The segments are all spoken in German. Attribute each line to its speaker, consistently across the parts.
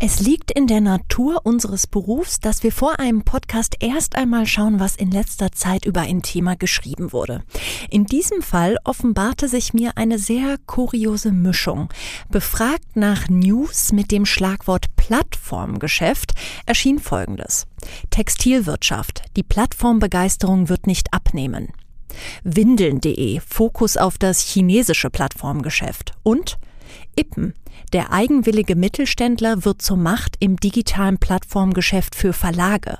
Speaker 1: Es liegt in der Natur unseres Berufs, dass wir vor einem Podcast erst einmal schauen, was in letzter Zeit über ein Thema geschrieben wurde. In diesem Fall offenbarte sich mir eine sehr kuriose Mischung. Befragt nach News mit dem Schlagwort Plattformgeschäft erschien Folgendes. Textilwirtschaft. Die Plattformbegeisterung wird nicht abnehmen. Windeln.de. Fokus auf das chinesische Plattformgeschäft. Und Ippen. Der eigenwillige Mittelständler wird zur Macht im digitalen Plattformgeschäft für Verlage.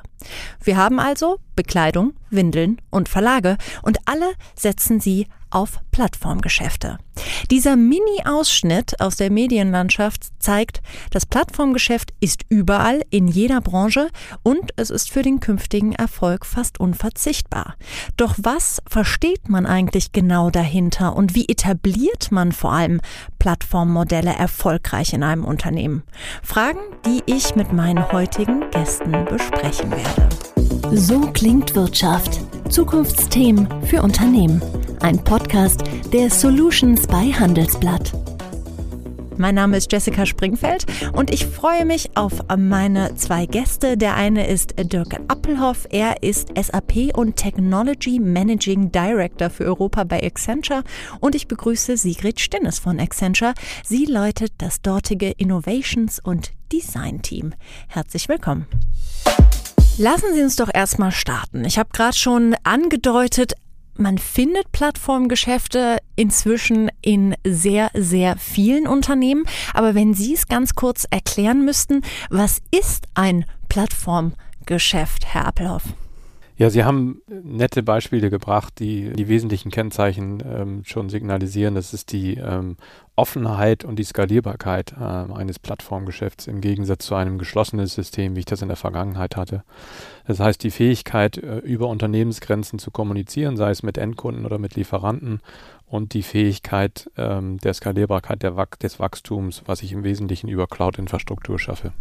Speaker 1: Wir haben also Bekleidung, Windeln und Verlage und alle setzen sie auf Plattformgeschäfte. Dieser Mini-Ausschnitt aus der Medienlandschaft zeigt, das Plattformgeschäft ist überall in jeder Branche und es ist für den künftigen Erfolg fast unverzichtbar. Doch was versteht man eigentlich genau dahinter und wie etabliert man vor allem Plattformmodelle erfolgreich in einem Unternehmen? Fragen, die ich mit meinen heutigen Gästen besprechen werde.
Speaker 2: So klingt Wirtschaft. Zukunftsthemen für Unternehmen. Ein Podcast der Solutions bei Handelsblatt.
Speaker 1: Mein Name ist Jessica Springfeld und ich freue mich auf meine zwei Gäste. Der eine ist Dirk Appelhoff. Er ist SAP und Technology Managing Director für Europa bei Accenture. Und ich begrüße Sigrid Stinnes von Accenture. Sie leitet das dortige Innovations- und Design Team. Herzlich willkommen. Lassen Sie uns doch erstmal starten. Ich habe gerade schon angedeutet, man findet Plattformgeschäfte inzwischen in sehr, sehr vielen Unternehmen. Aber wenn Sie es ganz kurz erklären müssten, was ist ein Plattformgeschäft, Herr Appelhoff?
Speaker 3: Ja, Sie haben nette Beispiele gebracht, die die wesentlichen Kennzeichen ähm, schon signalisieren. Das ist die ähm, Offenheit und die Skalierbarkeit äh, eines Plattformgeschäfts im Gegensatz zu einem geschlossenen System, wie ich das in der Vergangenheit hatte. Das heißt, die Fähigkeit, äh, über Unternehmensgrenzen zu kommunizieren, sei es mit Endkunden oder mit Lieferanten und die Fähigkeit ähm, der Skalierbarkeit der, des Wachstums, was ich im Wesentlichen über Cloud-Infrastruktur schaffe.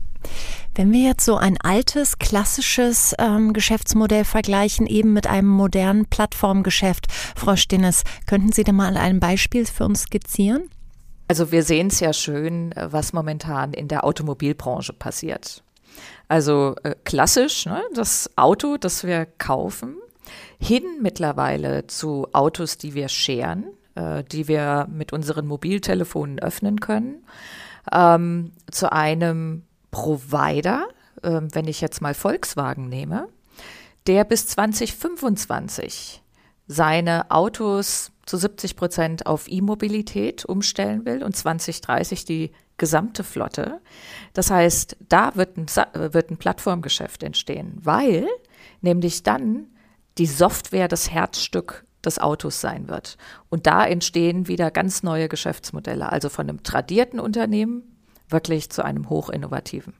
Speaker 1: Wenn wir jetzt so ein altes, klassisches ähm, Geschäftsmodell vergleichen, eben mit einem modernen Plattformgeschäft, Frau Stinnes, könnten Sie da mal ein Beispiel für uns skizzieren?
Speaker 4: Also wir sehen es ja schön, äh, was momentan in der Automobilbranche passiert. Also äh, klassisch, ne, das Auto, das wir kaufen, hin mittlerweile zu Autos, die wir scheren, äh, die wir mit unseren Mobiltelefonen öffnen können, ähm, zu einem Provider, äh, wenn ich jetzt mal Volkswagen nehme, der bis 2025 seine Autos zu 70 Prozent auf E-Mobilität umstellen will und 2030 die gesamte Flotte. Das heißt, da wird ein, wird ein Plattformgeschäft entstehen, weil nämlich dann die Software das Herzstück des Autos sein wird. Und da entstehen wieder ganz neue Geschäftsmodelle, also von einem tradierten Unternehmen wirklich zu einem hochinnovativen.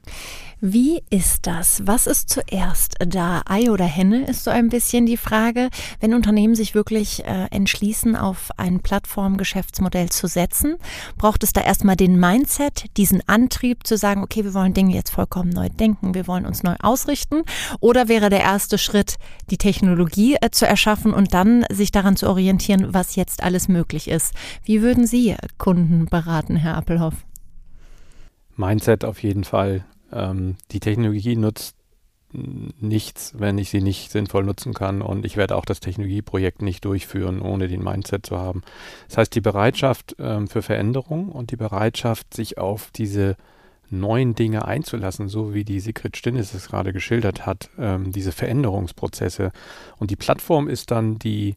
Speaker 1: Wie ist das? Was ist zuerst da? Ei oder Henne ist so ein bisschen die Frage. Wenn Unternehmen sich wirklich äh, entschließen, auf ein Plattformgeschäftsmodell zu setzen, braucht es da erstmal den Mindset, diesen Antrieb zu sagen, okay, wir wollen Dinge jetzt vollkommen neu denken, wir wollen uns neu ausrichten? Oder wäre der erste Schritt, die Technologie äh, zu erschaffen und dann sich daran zu orientieren, was jetzt alles möglich ist? Wie würden Sie Kunden beraten, Herr Appelhoff?
Speaker 3: Mindset auf jeden Fall. Ähm, die Technologie nutzt nichts, wenn ich sie nicht sinnvoll nutzen kann und ich werde auch das Technologieprojekt nicht durchführen, ohne den Mindset zu haben. Das heißt, die Bereitschaft ähm, für Veränderung und die Bereitschaft, sich auf diese neuen Dinge einzulassen, so wie die Sigrid Stinnes es gerade geschildert hat, ähm, diese Veränderungsprozesse. Und die Plattform ist dann die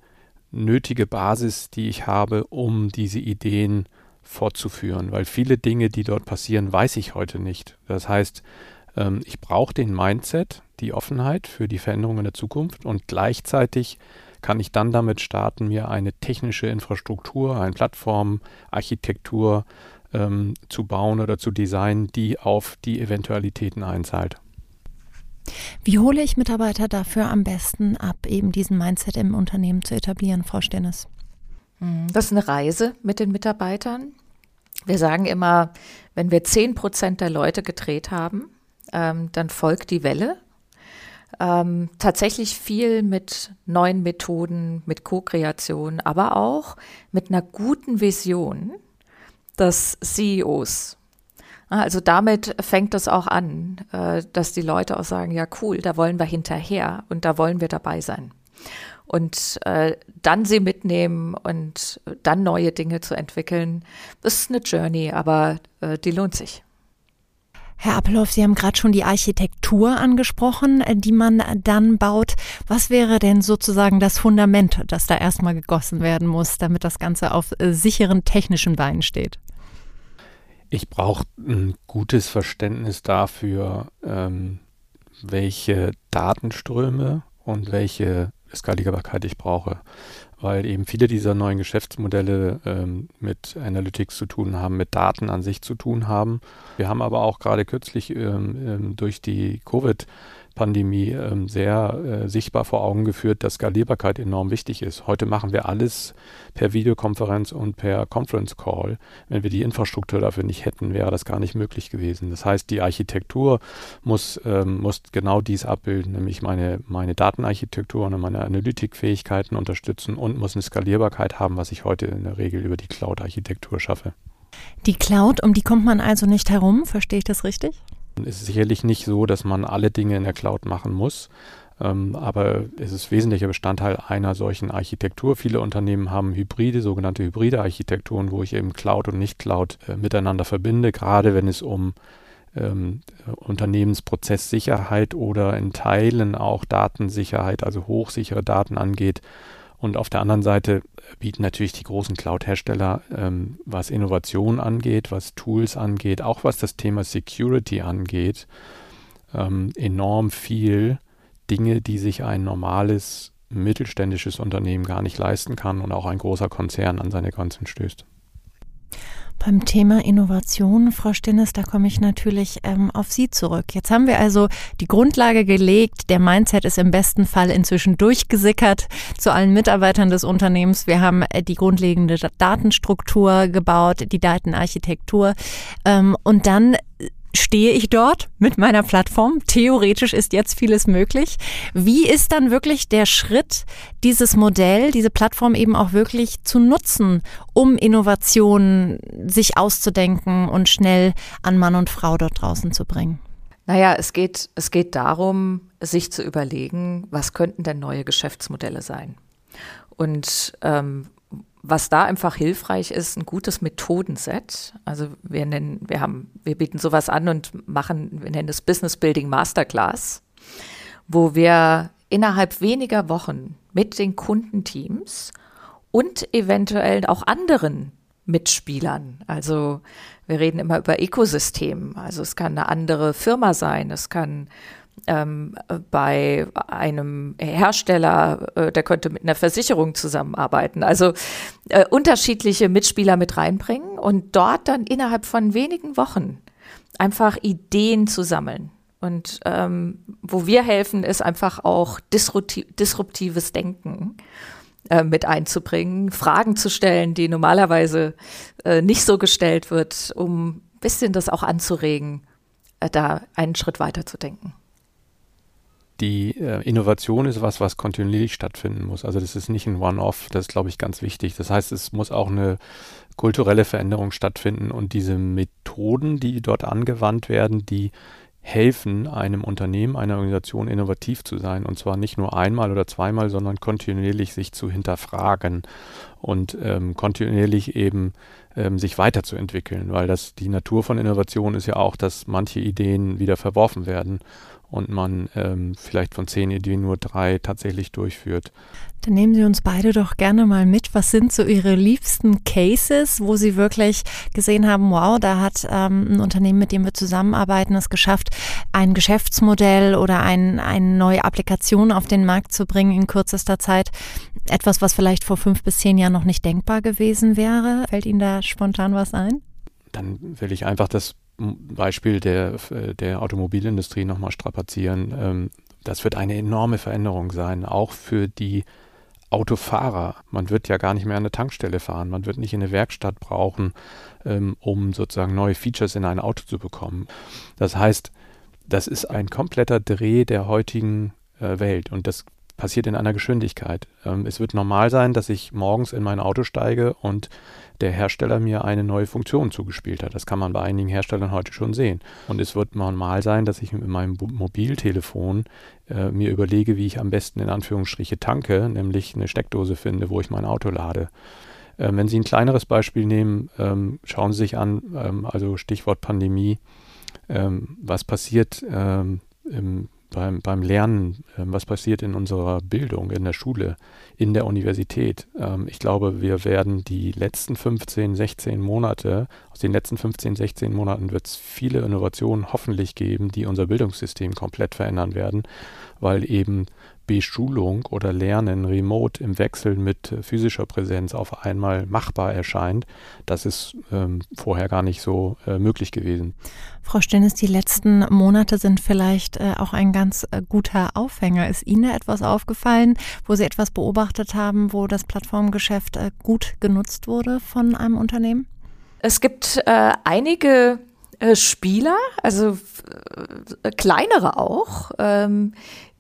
Speaker 3: nötige Basis, die ich habe, um diese Ideen zu fortzuführen, weil viele Dinge, die dort passieren, weiß ich heute nicht. Das heißt, ähm, ich brauche den Mindset, die Offenheit für die Veränderungen der Zukunft und gleichzeitig kann ich dann damit starten, mir eine technische Infrastruktur, eine Plattformarchitektur ähm, zu bauen oder zu designen, die auf die Eventualitäten einzahlt.
Speaker 1: Wie hole ich Mitarbeiter dafür am besten ab, eben diesen Mindset im Unternehmen zu etablieren, Frau Stennes?
Speaker 4: Mhm. Das ist eine Reise mit den Mitarbeitern. Wir sagen immer, wenn wir 10 Prozent der Leute gedreht haben, ähm, dann folgt die Welle. Ähm, tatsächlich viel mit neuen Methoden, mit Co-Kreation, aber auch mit einer guten Vision des CEOs. Also damit fängt es auch an, äh, dass die Leute auch sagen, ja cool, da wollen wir hinterher und da wollen wir dabei sein. Und äh, dann sie mitnehmen und dann neue Dinge zu entwickeln, ist eine Journey, aber äh, die lohnt sich.
Speaker 1: Herr Appelhoff, Sie haben gerade schon die Architektur angesprochen, die man dann baut. Was wäre denn sozusagen das Fundament, das da erstmal gegossen werden muss, damit das Ganze auf sicheren technischen Beinen steht?
Speaker 3: Ich brauche ein gutes Verständnis dafür, ähm, welche Datenströme und welche Skalierbarkeit ich brauche, weil eben viele dieser neuen Geschäftsmodelle ähm, mit Analytics zu tun haben, mit Daten an sich zu tun haben. Wir haben aber auch gerade kürzlich ähm, ähm durch die Covid- Pandemie ähm, sehr äh, sichtbar vor Augen geführt, dass Skalierbarkeit enorm wichtig ist. Heute machen wir alles per Videokonferenz und per Conference Call. Wenn wir die Infrastruktur dafür nicht hätten, wäre das gar nicht möglich gewesen. Das heißt, die Architektur muss, ähm, muss genau dies abbilden, nämlich meine, meine Datenarchitektur und meine Analytikfähigkeiten unterstützen und muss eine Skalierbarkeit haben, was ich heute in der Regel über die Cloud-Architektur schaffe.
Speaker 1: Die Cloud, um die kommt man also nicht herum, verstehe ich das richtig?
Speaker 3: Es ist sicherlich nicht so, dass man alle Dinge in der Cloud machen muss, ähm, aber es ist wesentlicher Bestandteil einer solchen Architektur. Viele Unternehmen haben Hybride, sogenannte hybride Architekturen, wo ich eben Cloud und Nicht-Cloud äh, miteinander verbinde, gerade wenn es um ähm, Unternehmensprozesssicherheit oder in Teilen auch Datensicherheit, also hochsichere Daten angeht. Und auf der anderen Seite bieten natürlich die großen Cloud-Hersteller, ähm, was Innovation angeht, was Tools angeht, auch was das Thema Security angeht, ähm, enorm viel Dinge, die sich ein normales mittelständisches Unternehmen gar nicht leisten kann und auch ein großer Konzern an seine Grenzen stößt.
Speaker 1: Beim Thema Innovation, Frau Stinnes, da komme ich natürlich ähm, auf Sie zurück. Jetzt haben wir also die Grundlage gelegt. Der Mindset ist im besten Fall inzwischen durchgesickert zu allen Mitarbeitern des Unternehmens. Wir haben äh, die grundlegende Datenstruktur gebaut, die Datenarchitektur. Ähm, und dann stehe ich dort mit meiner Plattform. Theoretisch ist jetzt vieles möglich. Wie ist dann wirklich der Schritt, dieses Modell, diese Plattform eben auch wirklich zu nutzen, um Innovationen sich auszudenken und schnell an Mann und Frau dort draußen zu bringen?
Speaker 4: Naja, es geht, es geht darum, sich zu überlegen, was könnten denn neue Geschäftsmodelle sein? Und ähm, was da einfach hilfreich ist, ein gutes Methodenset. Also wir nennen, wir haben, wir bieten sowas an und machen, wir nennen es Business Building Masterclass, wo wir innerhalb weniger Wochen mit den Kundenteams und eventuell auch anderen Mitspielern. Also wir reden immer über Ökosystem. Also es kann eine andere Firma sein, es kann ähm, bei einem Hersteller, äh, der könnte mit einer Versicherung zusammenarbeiten. Also äh, unterschiedliche Mitspieler mit reinbringen und dort dann innerhalb von wenigen Wochen einfach Ideen zu sammeln. Und ähm, wo wir helfen, ist einfach auch disrupti disruptives Denken äh, mit einzubringen, Fragen zu stellen, die normalerweise äh, nicht so gestellt wird, um ein bisschen das auch anzuregen, äh, da einen Schritt weiter zu denken
Speaker 3: die äh, Innovation ist was, was kontinuierlich stattfinden muss. Also das ist nicht ein One-Off, das ist, glaube ich, ganz wichtig. Das heißt, es muss auch eine kulturelle Veränderung stattfinden und diese Methoden, die dort angewandt werden, die helfen einem Unternehmen, einer Organisation innovativ zu sein und zwar nicht nur einmal oder zweimal, sondern kontinuierlich sich zu hinterfragen und ähm, kontinuierlich eben ähm, sich weiterzuentwickeln, weil das die Natur von Innovation ist ja auch, dass manche Ideen wieder verworfen werden und man ähm, vielleicht von zehn Ideen nur drei tatsächlich durchführt.
Speaker 1: Dann nehmen Sie uns beide doch gerne mal mit. Was sind so Ihre liebsten Cases, wo Sie wirklich gesehen haben, wow, da hat ähm, ein Unternehmen, mit dem wir zusammenarbeiten, es geschafft, ein Geschäftsmodell oder ein, eine neue Applikation auf den Markt zu bringen in kürzester Zeit. Etwas, was vielleicht vor fünf bis zehn Jahren noch nicht denkbar gewesen wäre. Fällt Ihnen da spontan was ein?
Speaker 3: Dann will ich einfach das Beispiel der, der Automobilindustrie nochmal strapazieren. Ähm, das wird eine enorme Veränderung sein, auch für die Autofahrer. Man wird ja gar nicht mehr an eine Tankstelle fahren. Man wird nicht in eine Werkstatt brauchen, ähm, um sozusagen neue Features in ein Auto zu bekommen. Das heißt, das ist ein kompletter Dreh der heutigen äh, Welt. Und das passiert in einer Geschwindigkeit. Ähm, es wird normal sein, dass ich morgens in mein Auto steige und der Hersteller mir eine neue Funktion zugespielt hat. Das kann man bei einigen Herstellern heute schon sehen. Und es wird normal sein, dass ich mit meinem Mobiltelefon äh, mir überlege, wie ich am besten in Anführungsstriche tanke, nämlich eine Steckdose finde, wo ich mein Auto lade. Ähm, wenn Sie ein kleineres Beispiel nehmen, ähm, schauen Sie sich an, ähm, also Stichwort Pandemie, ähm, was passiert ähm, im beim, beim Lernen, äh, was passiert in unserer Bildung, in der Schule, in der Universität. Ähm, ich glaube, wir werden die letzten 15, 16 Monate, aus den letzten 15, 16 Monaten wird es viele Innovationen hoffentlich geben, die unser Bildungssystem komplett verändern werden, weil eben Beschulung oder Lernen remote im Wechsel mit äh, physischer Präsenz auf einmal machbar erscheint, das ist ähm, vorher gar nicht so äh, möglich gewesen.
Speaker 1: Frau Stinnes, die letzten Monate sind vielleicht äh, auch ein ganz äh, guter Aufhänger. Ist Ihnen etwas aufgefallen, wo Sie etwas beobachtet haben, wo das Plattformgeschäft äh, gut genutzt wurde von einem Unternehmen?
Speaker 4: Es gibt äh, einige Spieler, also kleinere auch, ähm,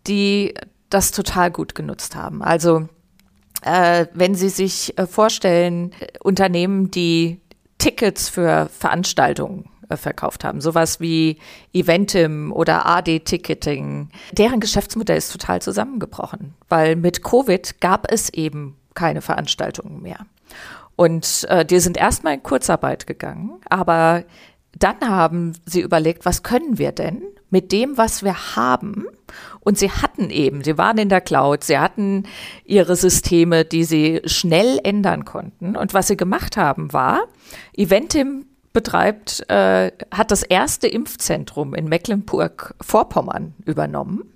Speaker 4: die das total gut genutzt haben. Also äh, wenn Sie sich äh, vorstellen, Unternehmen, die Tickets für Veranstaltungen äh, verkauft haben, sowas wie Eventim oder AD Ticketing, deren Geschäftsmodell ist total zusammengebrochen, weil mit Covid gab es eben keine Veranstaltungen mehr. Und äh, die sind erstmal in Kurzarbeit gegangen, aber dann haben sie überlegt, was können wir denn mit dem, was wir haben? Und sie hatten eben, sie waren in der Cloud, sie hatten ihre Systeme, die sie schnell ändern konnten. Und was sie gemacht haben, war, Eventim betreibt, äh, hat das erste Impfzentrum in Mecklenburg-Vorpommern übernommen.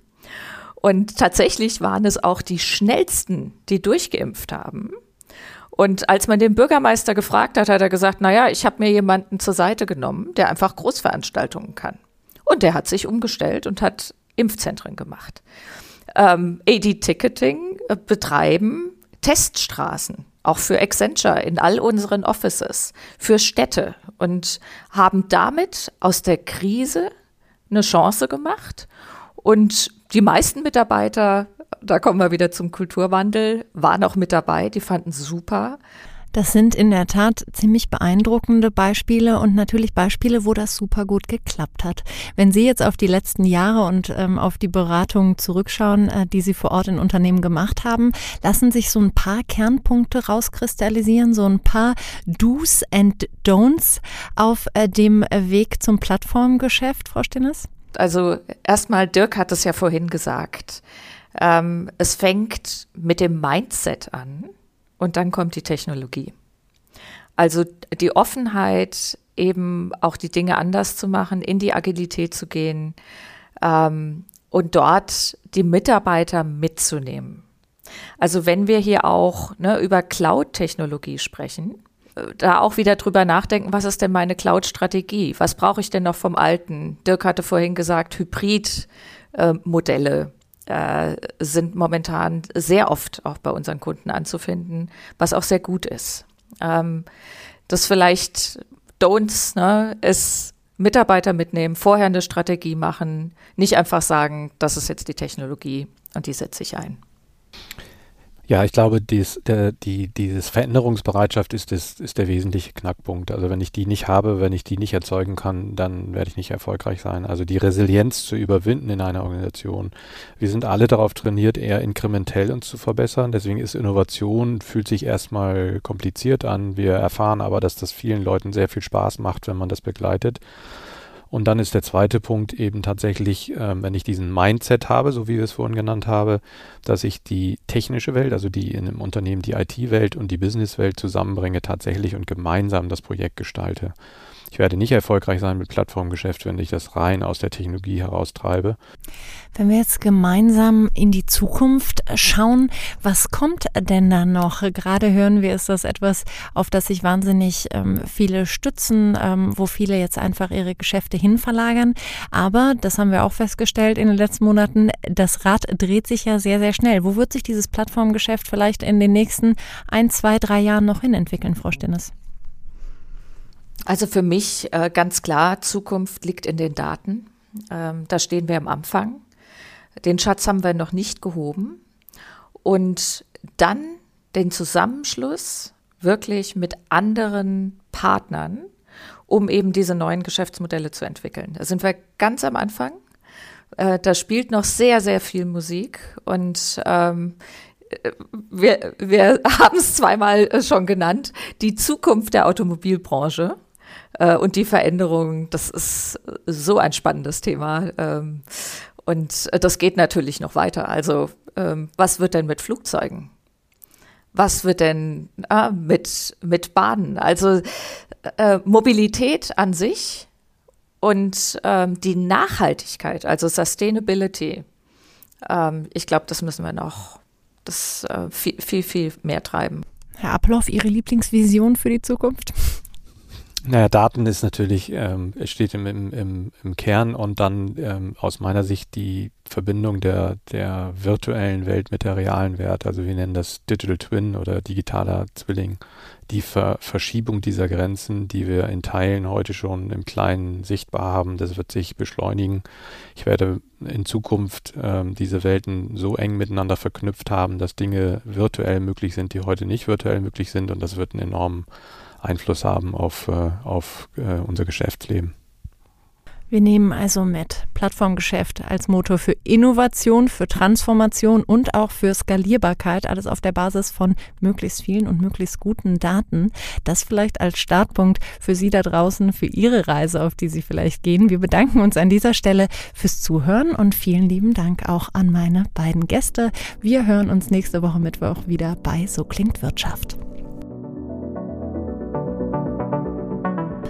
Speaker 4: Und tatsächlich waren es auch die schnellsten, die durchgeimpft haben. Und als man den Bürgermeister gefragt hat, hat er gesagt, naja, ich habe mir jemanden zur Seite genommen, der einfach Großveranstaltungen kann. Und der hat sich umgestellt und hat Impfzentren gemacht. Ähm, AD Ticketing äh, betreiben Teststraßen, auch für Accenture in all unseren Offices, für Städte und haben damit aus der Krise eine Chance gemacht. Und die meisten Mitarbeiter da kommen wir wieder zum Kulturwandel, waren auch mit dabei, die fanden es super.
Speaker 1: Das sind in der Tat ziemlich beeindruckende Beispiele und natürlich Beispiele, wo das super gut geklappt hat. Wenn Sie jetzt auf die letzten Jahre und ähm, auf die Beratungen zurückschauen, äh, die Sie vor Ort in Unternehmen gemacht haben, lassen sich so ein paar Kernpunkte rauskristallisieren, so ein paar Do's and Don'ts auf äh, dem Weg zum Plattformgeschäft, Frau Stinnes?
Speaker 4: Also erstmal, Dirk hat es ja vorhin gesagt. Ähm, es fängt mit dem Mindset an und dann kommt die Technologie. Also die Offenheit, eben auch die Dinge anders zu machen, in die Agilität zu gehen ähm, und dort die Mitarbeiter mitzunehmen. Also wenn wir hier auch ne, über Cloud-Technologie sprechen, da auch wieder drüber nachdenken, was ist denn meine Cloud-Strategie? Was brauche ich denn noch vom Alten? Dirk hatte vorhin gesagt, Hybrid-Modelle. Äh, sind momentan sehr oft auch bei unseren Kunden anzufinden, was auch sehr gut ist. Ähm, das vielleicht Don'ts ne, ist Mitarbeiter mitnehmen, vorher eine Strategie machen, nicht einfach sagen, das ist jetzt die Technologie und die setze ich ein.
Speaker 3: Ja, ich glaube, dies, der, die, dieses Veränderungsbereitschaft ist, ist, ist der wesentliche Knackpunkt. Also wenn ich die nicht habe, wenn ich die nicht erzeugen kann, dann werde ich nicht erfolgreich sein. Also die Resilienz zu überwinden in einer Organisation. Wir sind alle darauf trainiert, eher inkrementell uns zu verbessern. Deswegen ist Innovation, fühlt sich erstmal kompliziert an. Wir erfahren aber, dass das vielen Leuten sehr viel Spaß macht, wenn man das begleitet. Und dann ist der zweite Punkt eben tatsächlich, äh, wenn ich diesen Mindset habe, so wie wir es vorhin genannt habe, dass ich die technische Welt, also die in einem Unternehmen die IT-Welt und die Business-Welt zusammenbringe tatsächlich und gemeinsam das Projekt gestalte. Ich werde nicht erfolgreich sein mit Plattformgeschäft, wenn ich das rein aus der Technologie heraustreibe.
Speaker 1: Wenn wir jetzt gemeinsam in die Zukunft schauen, was kommt denn da noch? Gerade hören wir, ist das etwas, auf das sich wahnsinnig ähm, viele stützen, ähm, wo viele jetzt einfach ihre Geschäfte hinverlagern. Aber, das haben wir auch festgestellt in den letzten Monaten, das Rad dreht sich ja sehr, sehr schnell. Wo wird sich dieses Plattformgeschäft vielleicht in den nächsten ein, zwei, drei Jahren noch hin entwickeln, Frau Stinnes?
Speaker 4: Also für mich äh, ganz klar, Zukunft liegt in den Daten. Ähm, da stehen wir am Anfang. Den Schatz haben wir noch nicht gehoben. und dann den Zusammenschluss wirklich mit anderen Partnern, um eben diese neuen Geschäftsmodelle zu entwickeln. Da sind wir ganz am Anfang. Äh, da spielt noch sehr, sehr viel Musik und ähm, wir, wir haben es zweimal schon genannt, die Zukunft der Automobilbranche äh, und die Veränderung, das ist so ein spannendes Thema. Ähm, und das geht natürlich noch weiter. Also ähm, was wird denn mit Flugzeugen? Was wird denn äh, mit, mit Bahnen? Also äh, Mobilität an sich und ähm, die Nachhaltigkeit, also Sustainability. Ähm, ich glaube, das müssen wir noch das äh, viel, viel, viel mehr treiben.
Speaker 1: Herr Appelhoff, Ihre Lieblingsvision für die Zukunft?
Speaker 3: Naja, Daten ist natürlich, ähm, steht im, im, im, Kern und dann ähm, aus meiner Sicht die Verbindung der, der virtuellen Welt mit der realen Welt. Also wir nennen das Digital Twin oder digitaler Zwilling. Die Ver Verschiebung dieser Grenzen, die wir in Teilen heute schon im Kleinen sichtbar haben, das wird sich beschleunigen. Ich werde in Zukunft ähm, diese Welten so eng miteinander verknüpft haben, dass Dinge virtuell möglich sind, die heute nicht virtuell möglich sind und das wird einen enormen Einfluss haben auf, äh, auf äh, unser Geschäftsleben.
Speaker 1: Wir nehmen also mit Plattformgeschäft als Motor für Innovation, für Transformation und auch für Skalierbarkeit, alles auf der Basis von möglichst vielen und möglichst guten Daten. Das vielleicht als Startpunkt für Sie da draußen, für Ihre Reise, auf die Sie vielleicht gehen. Wir bedanken uns an dieser Stelle fürs Zuhören und vielen lieben Dank auch an meine beiden Gäste. Wir hören uns nächste Woche Mittwoch wieder bei So klingt Wirtschaft.